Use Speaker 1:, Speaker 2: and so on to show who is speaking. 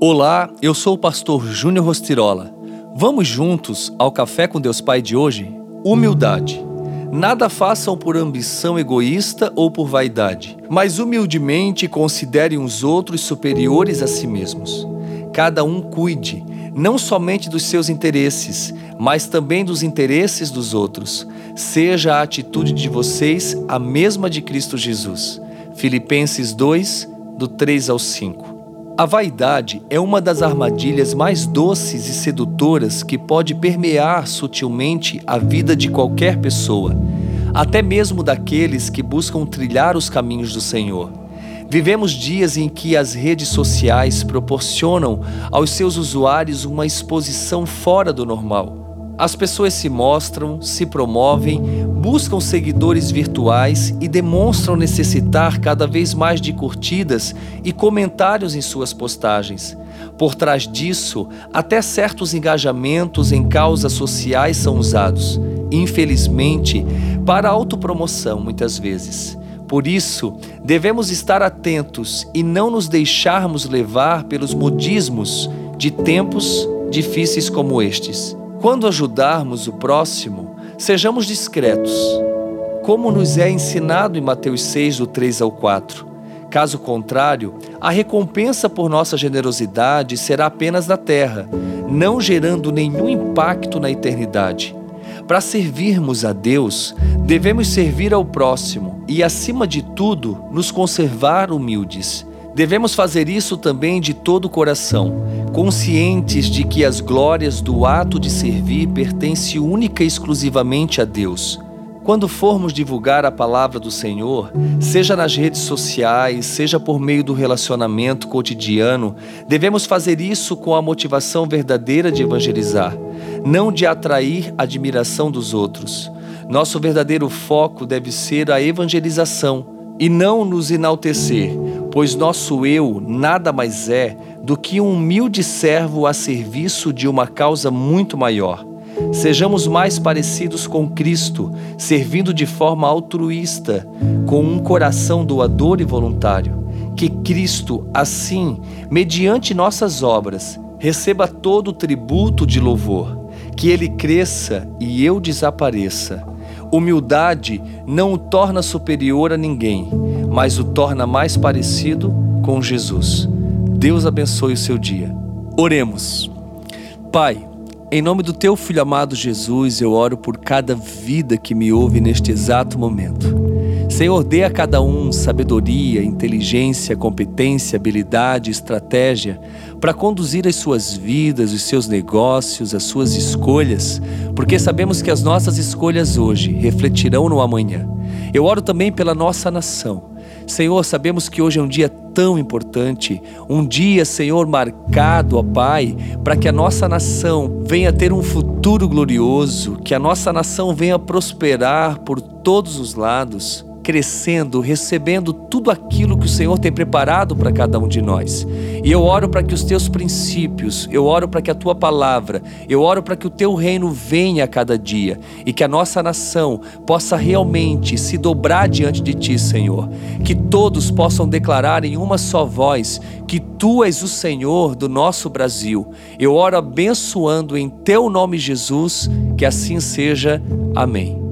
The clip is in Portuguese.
Speaker 1: Olá, eu sou o pastor Júnior Rostirola. Vamos juntos ao Café com Deus Pai de hoje? Humildade. Nada façam por ambição egoísta ou por vaidade, mas humildemente considerem os outros superiores a si mesmos. Cada um cuide, não somente dos seus interesses, mas também dos interesses dos outros. Seja a atitude de vocês a mesma de Cristo Jesus. Filipenses 2, do 3 ao 5. A vaidade é uma das armadilhas mais doces e sedutoras que pode permear sutilmente a vida de qualquer pessoa, até mesmo daqueles que buscam trilhar os caminhos do Senhor. Vivemos dias em que as redes sociais proporcionam aos seus usuários uma exposição fora do normal as pessoas se mostram, se promovem, buscam seguidores virtuais e demonstram necessitar cada vez mais de curtidas e comentários em suas postagens. Por trás disso, até certos engajamentos em causas sociais são usados, infelizmente, para autopromoção muitas vezes. Por isso, devemos estar atentos e não nos deixarmos levar pelos modismos de tempos difíceis como estes. Quando ajudarmos o próximo, sejamos discretos, como nos é ensinado em Mateus 6, do 3 ao 4. Caso contrário, a recompensa por nossa generosidade será apenas na terra, não gerando nenhum impacto na eternidade. Para servirmos a Deus, devemos servir ao próximo e, acima de tudo, nos conservar humildes. Devemos fazer isso também de todo o coração, conscientes de que as glórias do ato de servir pertencem única e exclusivamente a Deus. Quando formos divulgar a palavra do Senhor, seja nas redes sociais, seja por meio do relacionamento cotidiano, devemos fazer isso com a motivação verdadeira de evangelizar, não de atrair a admiração dos outros. Nosso verdadeiro foco deve ser a evangelização e não nos enaltecer, pois nosso eu nada mais é do que um humilde servo a serviço de uma causa muito maior. Sejamos mais parecidos com Cristo, servindo de forma altruísta, com um coração doador e voluntário. Que Cristo, assim, mediante nossas obras, receba todo o tributo de louvor. Que ele cresça e eu desapareça Humildade não o torna superior a ninguém, mas o torna mais parecido com Jesus. Deus abençoe o seu dia. Oremos. Pai, em nome do teu filho amado Jesus, eu oro por cada vida que me ouve neste exato momento. Senhor, dê a cada um sabedoria, inteligência, competência, habilidade, estratégia para conduzir as suas vidas, os seus negócios, as suas escolhas, porque sabemos que as nossas escolhas hoje refletirão no amanhã. Eu oro também pela nossa nação. Senhor, sabemos que hoje é um dia tão importante, um dia, Senhor, marcado, ó Pai, para que a nossa nação venha ter um futuro glorioso, que a nossa nação venha prosperar por todos os lados crescendo, recebendo tudo aquilo que o Senhor tem preparado para cada um de nós. E eu oro para que os teus princípios, eu oro para que a tua palavra, eu oro para que o teu reino venha a cada dia e que a nossa nação possa realmente se dobrar diante de ti, Senhor. Que todos possam declarar em uma só voz que tu és o Senhor do nosso Brasil. Eu oro abençoando em teu nome, Jesus, que assim seja. Amém.